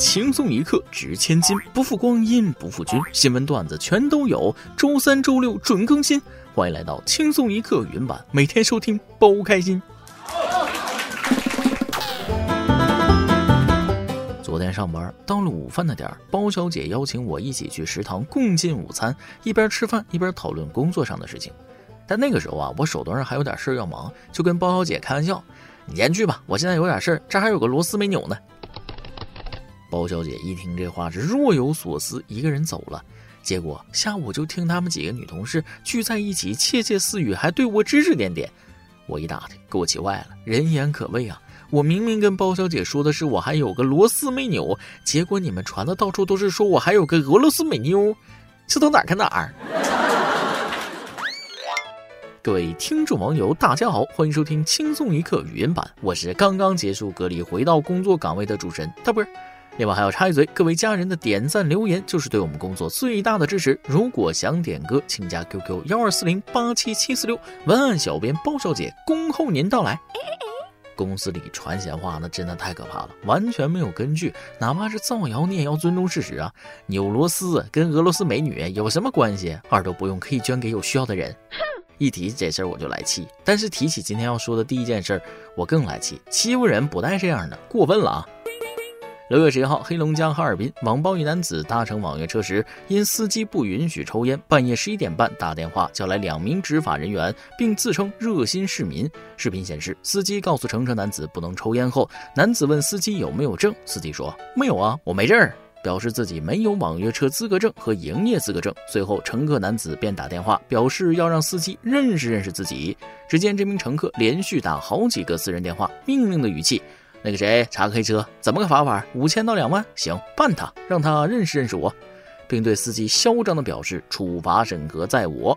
轻松一刻值千金，不负光阴不负君。新闻段子全都有，周三、周六准更新。欢迎来到轻松一刻云版，每天收听包开心。昨天上班到了午饭的点儿，包小姐邀请我一起去食堂共进午餐，一边吃饭一边讨论工作上的事情。但那个时候啊，我手头上还有点事儿要忙，就跟包小姐开玩笑：“你先去吧，我现在有点事儿，这还有个螺丝没扭呢。”包小姐一听这话是若有所思，一个人走了。结果下午就听他们几个女同事聚在一起窃窃私语，还对我指指点点。我一打听，给我气坏了。人言可畏啊！我明明跟包小姐说的是我还有个螺丝没扭，结果你们传的到处都是说我还有个俄罗斯美妞，这都哪儿跟哪儿？各位听众网友，大家好，欢迎收听轻松一刻语音版，我是刚刚结束隔离回到工作岗位的主持人大波儿。另外还要插一嘴，各位家人的点赞留言就是对我们工作最大的支持。如果想点歌，请加 QQ 幺二四零八七七四六，文案小编包小姐恭候您到来。公司里传闲话那真的太可怕了，完全没有根据，哪怕是造谣，你也要尊重事实啊！纽罗斯跟俄罗斯美女有什么关系？耳朵不用可以捐给有需要的人。一提这事儿我就来气，但是提起今天要说的第一件事儿，我更来气，欺负人不带这样的，过分了啊！六月十一号，黑龙江哈尔滨网曝一男子搭乘网约车时，因司机不允许抽烟，半夜十一点半打电话叫来两名执法人员，并自称热心市民。视频显示，司机告诉乘车男子不能抽烟后，男子问司机有没有证，司机说没有啊，我没证，表示自己没有网约车资格证和营业资格证。随后，乘客男子便打电话表示要让司机认识认识自己。只见这名乘客连续打好几个私人电话，命令的语气。那个谁查个黑车，怎么个罚法？五千到两万？行，办他，让他认识认识我，并对司机嚣张的表示处罚审核在我。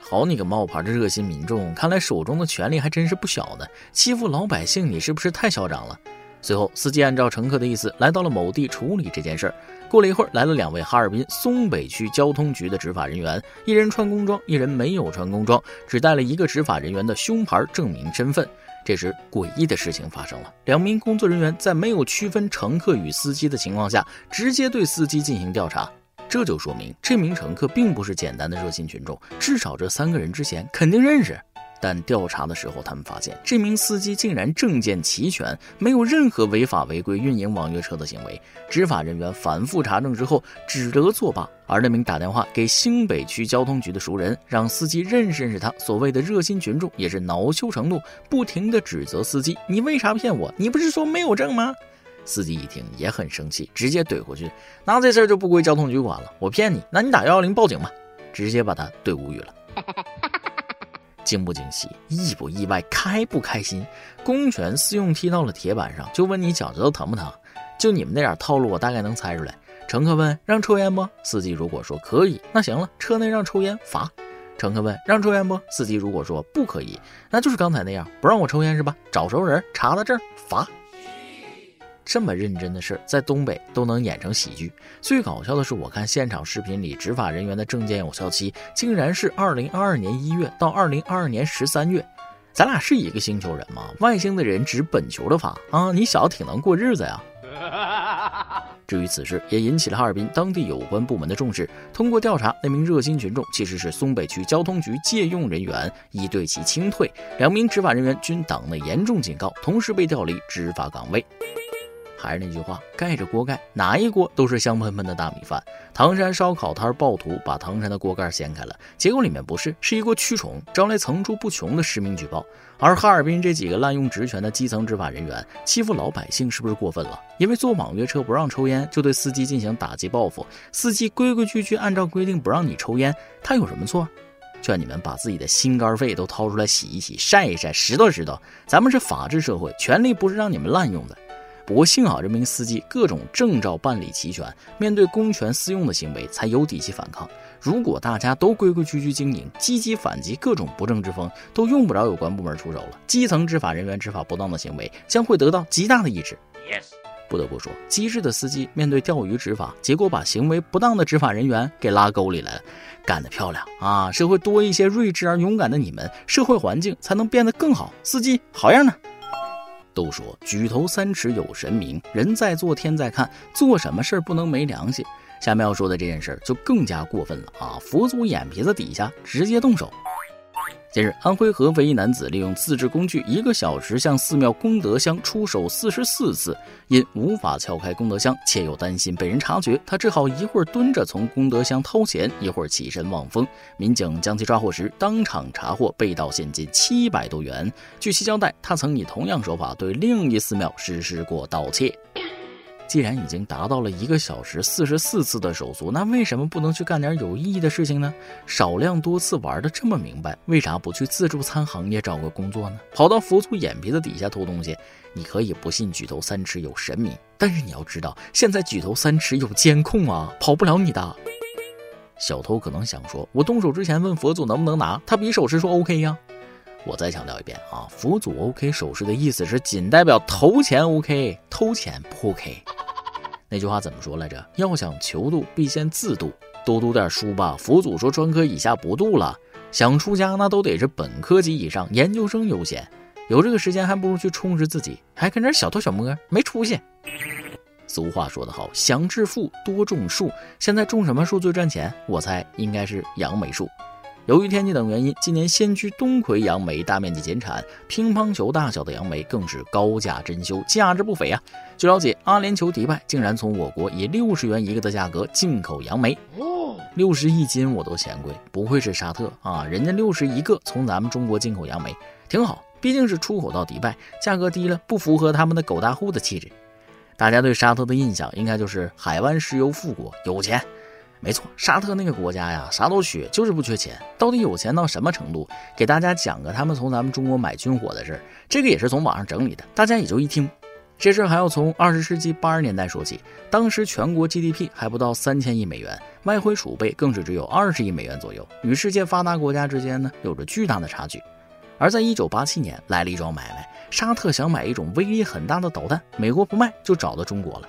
好你个冒牌的热心民众，看来手中的权力还真是不小呢。欺负老百姓，你是不是太嚣张了？随后，司机按照乘客的意思来到了某地处理这件事儿。过了一会儿，来了两位哈尔滨松北区交通局的执法人员，一人穿工装，一人没有穿工装，只带了一个执法人员的胸牌证明身份。这时，诡异的事情发生了。两名工作人员在没有区分乘客与司机的情况下，直接对司机进行调查。这就说明这名乘客并不是简单的热心群众，至少这三个人之前肯定认识。但调查的时候，他们发现这名司机竟然证件齐全，没有任何违法违规运营网约车的行为。执法人员反复查证之后，只得作罢。而那名打电话给新北区交通局的熟人，让司机认识认识他，所谓的热心群众也是恼羞成怒，不停的指责司机：“你为啥骗我？你不是说没有证吗？”司机一听也很生气，直接怼回去：“那这事儿就不归交通局管了，我骗你，那你打幺幺零报警吧。”直接把他怼无语了。惊不惊喜，意不意外，开不开心？公权私用踢到了铁板上，就问你脚趾头疼不疼？就你们那点套路，我大概能猜出来。乘客问让抽烟不？司机如果说可以，那行了，车内让抽烟罚。乘客问让抽烟不？司机如果说不可以，那就是刚才那样，不让我抽烟是吧？找熟人查他证罚。这么认真的事儿，在东北都能演成喜剧。最搞笑的是，我看现场视频里，执法人员的证件有效期竟然是二零二二年一月到二零二二年十三月。咱俩是一个星球人吗？外星的人指本球的罚啊！你小子挺能过日子呀。至于此事，也引起了哈尔滨当地有关部门的重视。通过调查，那名热心群众其实是松北区交通局借用人员，已对其清退。两名执法人员均党内严重警告，同时被调离执法岗位。还是那句话，盖着锅盖，哪一锅都是香喷喷的大米饭。唐山烧烤摊暴徒把唐山的锅盖掀开了，结果里面不是，是一锅蛆虫，招来层出不穷的实名举报。而哈尔滨这几个滥用职权的基层执法人员欺负老百姓，是不是过分了？因为坐网约车不让抽烟，就对司机进行打击报复。司机规规矩矩按照规定不让你抽烟，他有什么错？劝你们把自己的心肝肺都掏出来洗一洗、晒一晒、拾掇拾掇。咱们是法治社会，权力不是让你们滥用的。不过幸好这名司机各种证照办理齐全，面对公权私用的行为才有底气反抗。如果大家都规规矩矩经营，积极反击各种不正之风，都用不着有关部门出手了。基层执法人员执法不当的行为将会得到极大的抑制。不得不说，机智的司机面对钓鱼执法，结果把行为不当的执法人员给拉沟里来了，干得漂亮啊！社会多一些睿智而勇敢的你们，社会环境才能变得更好。司机好样的！都说举头三尺有神明，人在做天在看，做什么事儿不能没良心。下面要说的这件事儿就更加过分了啊！佛祖眼皮子底下直接动手。近日，安徽合肥一男子利用自制工具，一个小时向寺庙功德箱出手四十四次，因无法撬开功德箱，且又担心被人察觉，他只好一会儿蹲着从功德箱掏钱，一会儿起身望风。民警将其抓获时，当场查获被盗现金七百多元。据其交代，他曾以同样手法对另一寺庙实施过盗窃。既然已经达到了一个小时四十四次的手速，那为什么不能去干点有意义的事情呢？少量多次玩的这么明白，为啥不去自助餐行业找个工作呢？跑到佛祖眼皮子底下偷东西，你可以不信举头三尺有神明，但是你要知道，现在举头三尺有监控啊，跑不了你的。小偷可能想说，我动手之前问佛祖能不能拿，他比手势说 OK 呀。我再强调一遍啊，佛祖 OK 手势的意思是仅代表投钱 OK，偷钱不 OK。那句话怎么说来着？要想求度，必先自度。多读点书吧。佛祖说专科以下不度了。想出家，那都得是本科及以上，研究生优先。有这个时间，还不如去充实自己，还跟这小偷小摸，没出息。俗话说得好，想致富多种树。现在种什么树最赚钱？我猜应该是杨梅树。由于天气等原因，今年先驱东魁杨梅大面积减产，乒乓球大小的杨梅更是高价珍馐，价值不菲啊！据了解，阿联酋迪拜竟然从我国以六十元一个的价格进口杨梅，六十一斤我都嫌贵，不愧是沙特啊！人家六十一个从咱们中国进口杨梅，挺好，毕竟是出口到迪拜，价格低了，不符合他们的狗大户的气质。大家对沙特的印象应该就是海湾石油富国，有钱。没错，沙特那个国家呀，啥都缺，就是不缺钱。到底有钱到什么程度？给大家讲个他们从咱们中国买军火的事儿，这个也是从网上整理的，大家也就一听。这事儿还要从二十世纪八十年代说起，当时全国 GDP 还不到三千亿美元，外汇储备更是只有二十亿美元左右，与世界发达国家之间呢有着巨大的差距。而在一九八七年，来了一桩买卖，沙特想买一种威力很大的导弹，美国不卖，就找到中国了。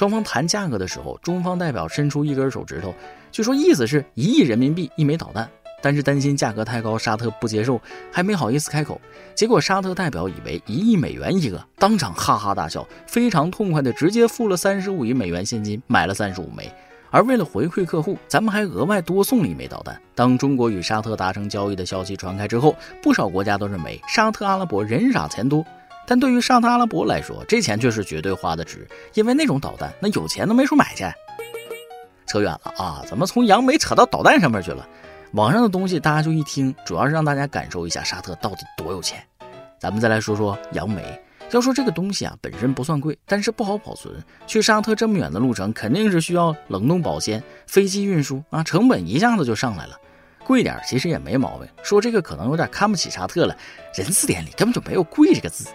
双方谈价格的时候，中方代表伸出一根手指头，据说意思是一亿人民币一枚导弹，但是担心价格太高，沙特不接受，还没好意思开口。结果沙特代表以为一亿美元一个，当场哈哈大笑，非常痛快的直接付了三十五亿美元现金，买了三十五枚。而为了回馈客户，咱们还额外多送了一枚导弹。当中国与沙特达成交易的消息传开之后，不少国家都认为沙特阿拉伯人傻钱多。但对于沙特阿拉伯来说，这钱却是绝对花的值，因为那种导弹，那有钱都没处买去。扯远了啊，怎么从杨梅扯到导弹上面去了？网上的东西大家就一听，主要是让大家感受一下沙特到底多有钱。咱们再来说说杨梅，要说这个东西啊，本身不算贵，但是不好保存。去沙特这么远的路程，肯定是需要冷冻保鲜、飞机运输啊，成本一下子就上来了。贵点其实也没毛病，说这个可能有点看不起沙特了，人字典里根本就没有贵这个字。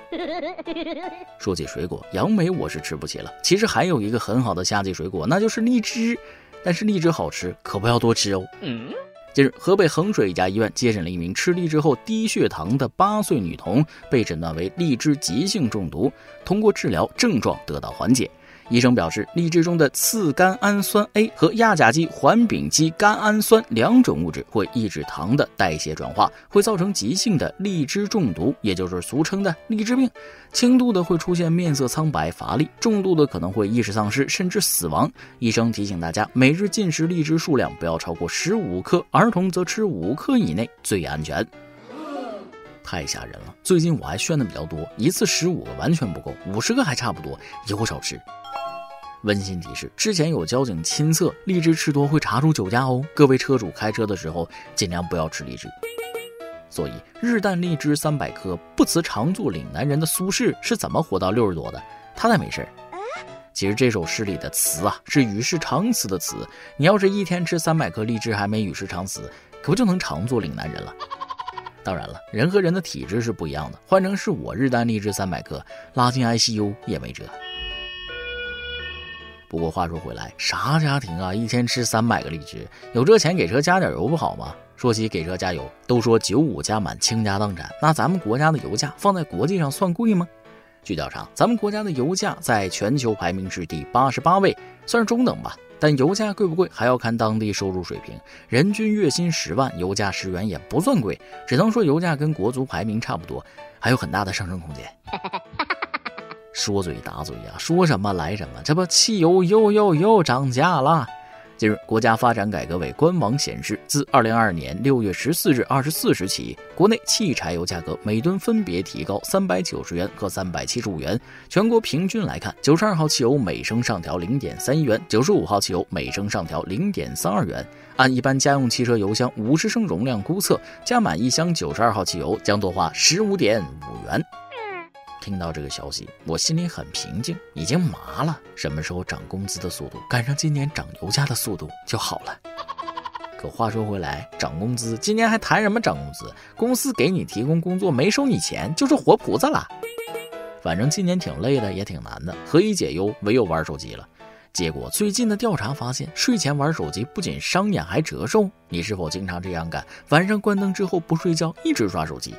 说起水果，杨梅我是吃不起了。其实还有一个很好的夏季水果，那就是荔枝，但是荔枝好吃，可不要多吃哦。近日，河北衡水一家医院接诊了一名吃荔枝后低血糖的八岁女童，被诊断为荔枝急性中毒，通过治疗症状得到缓解。医生表示，荔枝中的次甘氨酸 A 和亚甲基环丙基甘氨酸两种物质会抑制糖的代谢转化，会造成急性的荔枝中毒，也就是俗称的荔枝病。轻度的会出现面色苍白、乏力；重度的可能会意识丧失，甚至死亡。医生提醒大家，每日进食荔枝数量不要超过十五克，儿童则吃五克以内最安全。太吓人了！最近我还炫的比较多，一次十五个完全不够，五十个还差不多，以后少吃。温馨提示：之前有交警亲测，荔枝吃多会查出酒驾哦。各位车主开车的时候尽量不要吃荔枝。所以日啖荔枝三百颗，不辞常做岭南人的苏轼是怎么活到六十多的？他才没事儿。其实这首诗里的词啊，是与世长辞的词。你要是一天吃三百颗荔枝还没与世长辞，可不就能常做岭南人了？当然了，人和人的体质是不一样的，换成是我日啖荔枝三百克，拉进 ICU 也没辙。不过话说回来，啥家庭啊，一天吃三百个荔枝，有这钱给车加点油不好吗？说起给车加油，都说九五加满倾家荡产，那咱们国家的油价放在国际上算贵吗？据调查，咱们国家的油价在全球排名是第八十八位，算是中等吧。但油价贵不贵，还要看当地收入水平。人均月薪十万，油价十元也不算贵，只能说油价跟国足排名差不多，还有很大的上升空间。说嘴打嘴呀，说什么来什么，这不汽油又又又涨价了。近日，国家发展改革委官网显示，自二零二二年六月十四日二十四时起，国内汽柴油价格每吨分别提高三百九十元和三百七十五元。全国平均来看，九十二号汽油每升上调零点三一元，九十五号汽油每升上调零点三二元。按一般家用汽车油箱五十升容量估测，加满一箱九十二号汽油将多花十五点五元。听到这个消息，我心里很平静，已经麻了。什么时候涨工资的速度赶上今年涨油价的速度就好了。可话说回来，涨工资，今年还谈什么涨工资？公司给你提供工作，没收你钱，就是活菩萨了。反正今年挺累的，也挺难的，何以解忧？唯有玩手机了。结果最近的调查发现，睡前玩手机不仅伤眼，还折寿。你是否经常这样干？晚上关灯之后不睡觉，一直刷手机？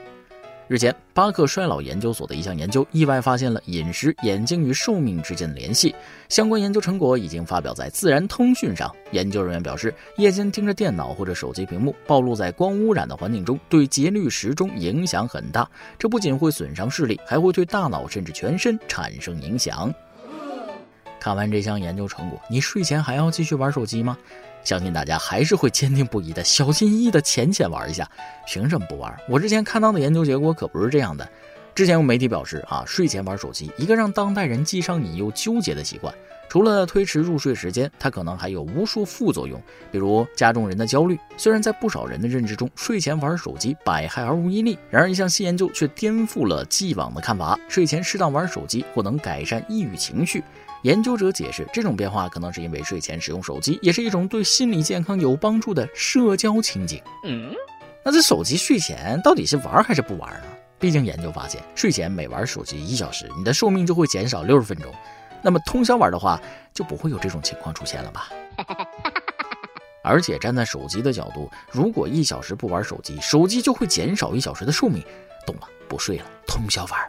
日前，巴克衰老研究所的一项研究意外发现了饮食、眼睛与寿命之间的联系。相关研究成果已经发表在《自然通讯》上。研究人员表示，夜间盯着电脑或者手机屏幕，暴露在光污染的环境中，对节律时钟影响很大。这不仅会损伤视力，还会对大脑甚至全身产生影响。看完这项研究成果，你睡前还要继续玩手机吗？相信大家还是会坚定不移的、小心翼翼的浅浅玩一下。凭什么不玩？我之前看到的研究结果可不是这样的。之前有媒体表示啊，睡前玩手机，一个让当代人既上瘾又纠结的习惯。除了推迟入睡时间，它可能还有无数副作用，比如加重人的焦虑。虽然在不少人的认知中，睡前玩手机百害而无一利，然而一项新研究却颠覆了既往的看法：睡前适当玩手机或能改善抑郁情绪。研究者解释，这种变化可能是因为睡前使用手机也是一种对心理健康有帮助的社交情景。嗯，那这手机睡前到底是玩还是不玩呢？毕竟研究发现，睡前每玩手机一小时，你的寿命就会减少六十分钟。那么通宵玩的话，就不会有这种情况出现了吧？而且站在手机的角度，如果一小时不玩手机，手机就会减少一小时的寿命。懂了，不睡了，通宵玩。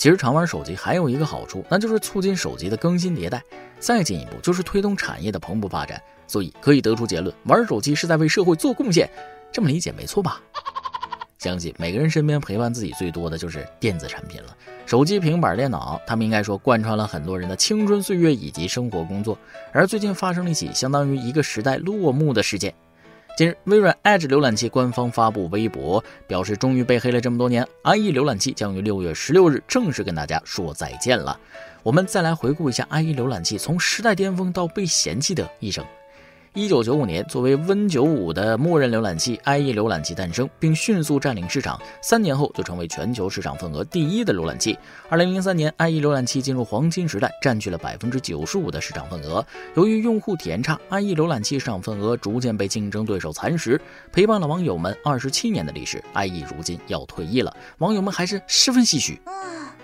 其实常玩手机还有一个好处，那就是促进手机的更新迭代。再进一步就是推动产业的蓬勃发展。所以可以得出结论，玩手机是在为社会做贡献。这么理解没错吧？相信每个人身边陪伴自己最多的就是电子产品了，手机、平板、电脑，他们应该说贯穿了很多人的青春岁月以及生活工作。而最近发生了一起相当于一个时代落幕的事件。近日，微软 Edge 浏览器官方发布微博，表示终于被黑了这么多年，IE 浏览器将于六月十六日正式跟大家说再见了。我们再来回顾一下 IE 浏览器从时代巅峰到被嫌弃的一生。一九九五年，作为 Win95 的默认浏览器，IE 浏览器诞生，并迅速占领市场。三年后，就成为全球市场份额第一的浏览器。二零零三年，IE 浏览器进入黄金时代，占据了百分之九十五的市场份额。由于用户体验差，IE 浏览器市场份额逐渐被竞争对手蚕食。陪伴了网友们二十七年的历史，IE 如今要退役了，网友们还是十分唏嘘。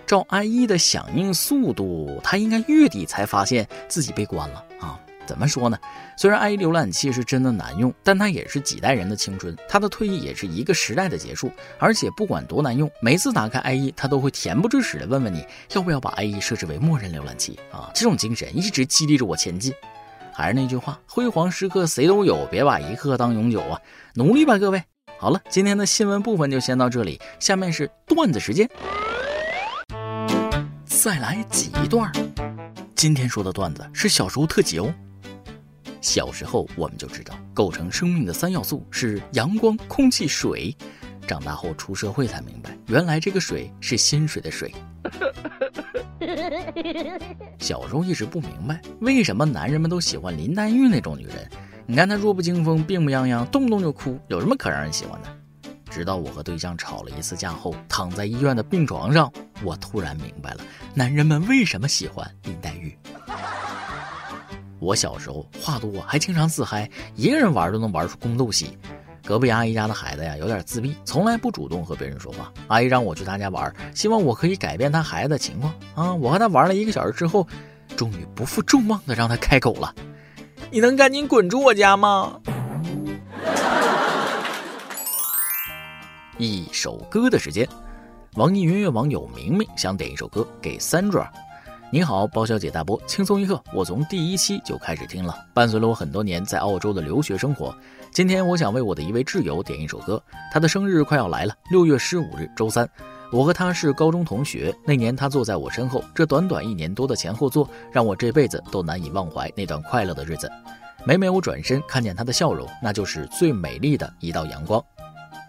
照 IE 的响应速度，他应该月底才发现自己被关了啊。怎么说呢？虽然 IE 浏览器是真的难用，但它也是几代人的青春，它的退役也是一个时代的结束。而且不管多难用，每次打开 IE，它都会恬不知耻地问问你要不要把 IE 设置为默认浏览器啊！这种精神一直激励着我前进。还是那句话，辉煌时刻谁都有，别把一刻当永久啊！努力吧，各位。好了，今天的新闻部分就先到这里，下面是段子时间，再来几段。今天说的段子是小时候特辑哦。小时候我们就知道，构成生命的三要素是阳光、空气、水。长大后出社会才明白，原来这个水是薪水的水。小时候一直不明白，为什么男人们都喜欢林黛玉那种女人？你看她弱不禁风、病不殃殃，动不动就哭，有什么可让人喜欢的？直到我和对象吵了一次架后，躺在医院的病床上，我突然明白了，男人们为什么喜欢林黛玉。我小时候话多，还经常自嗨，一个人玩都能玩出宫斗戏。隔壁阿姨家的孩子呀，有点自闭，从来不主动和别人说话。阿姨让我去她家玩，希望我可以改变他孩子的情况啊。我和他玩了一个小时之后，终于不负众望的让他开口了：“你能赶紧滚出我家吗？”一首歌的时间，网易云音乐网友明明想点一首歌给 Sandra。你好，包小姐大波，轻松一刻，我从第一期就开始听了，伴随了我很多年在澳洲的留学生活。今天我想为我的一位挚友点一首歌，他的生日快要来了，六月十五日周三，我和他是高中同学，那年他坐在我身后，这短短一年多的前后座，让我这辈子都难以忘怀那段快乐的日子。每每我转身看见他的笑容，那就是最美丽的一道阳光。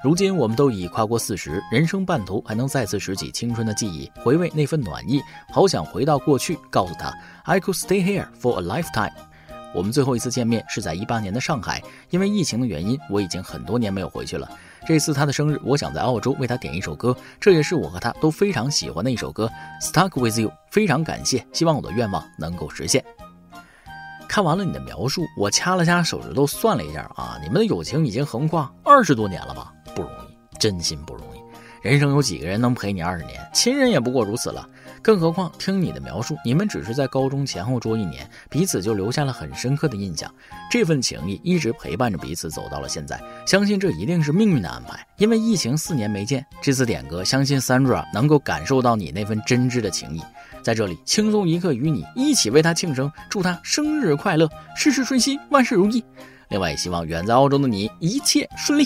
如今我们都已跨过四十，人生半途还能再次拾起青春的记忆，回味那份暖意，好想回到过去，告诉他 I could stay here for a lifetime。我们最后一次见面是在一八年的上海，因为疫情的原因，我已经很多年没有回去了。这次他的生日，我想在澳洲为他点一首歌，这也是我和他都非常喜欢的一首歌《Stuck with You》。非常感谢，希望我的愿望能够实现。看完了你的描述，我掐了掐手指头算了一下啊，你们的友情已经横跨二十多年了吧？不容易，真心不容易。人生有几个人能陪你二十年？亲人也不过如此了。更何况听你的描述，你们只是在高中前后桌一年，彼此就留下了很深刻的印象。这份情谊一直陪伴着彼此走到了现在，相信这一定是命运的安排。因为疫情四年没见，这次点歌，相信 Sandra 能够感受到你那份真挚的情谊。在这里，轻松一刻与你一起为他庆生，祝他生日快乐，事事顺心，万事如意。另外，也希望远在澳洲的你一切顺利。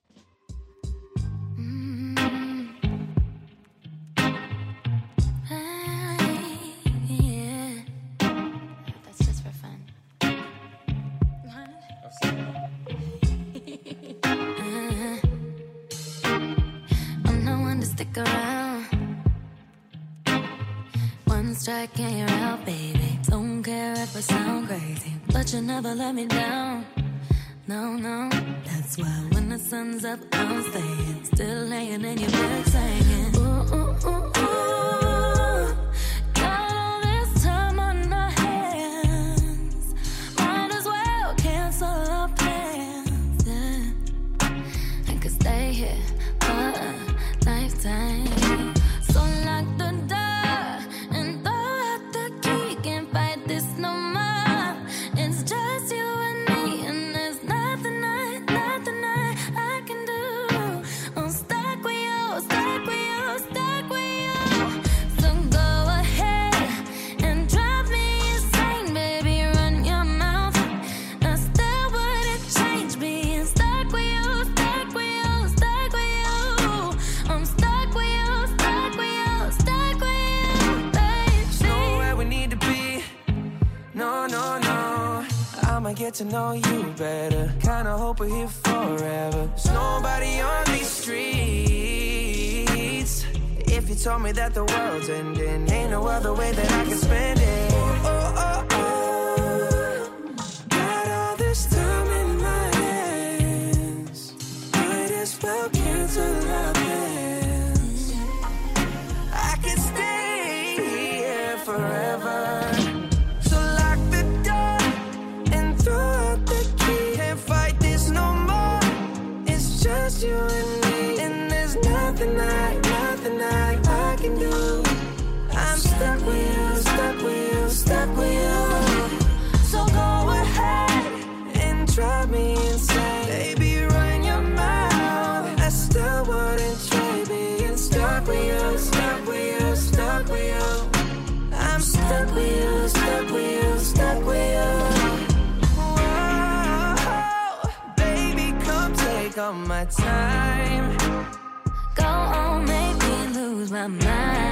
Sun's up, I'm staying. Still laying in your bed get to know you better. Kinda hope we're here forever. There's nobody on these streets. If you told me that the world's ending, ain't no other way that I can spend it. Oh, oh, oh, oh. Got all this time in my hands. Might as well cancel all my time. Go on, make me lose my mind.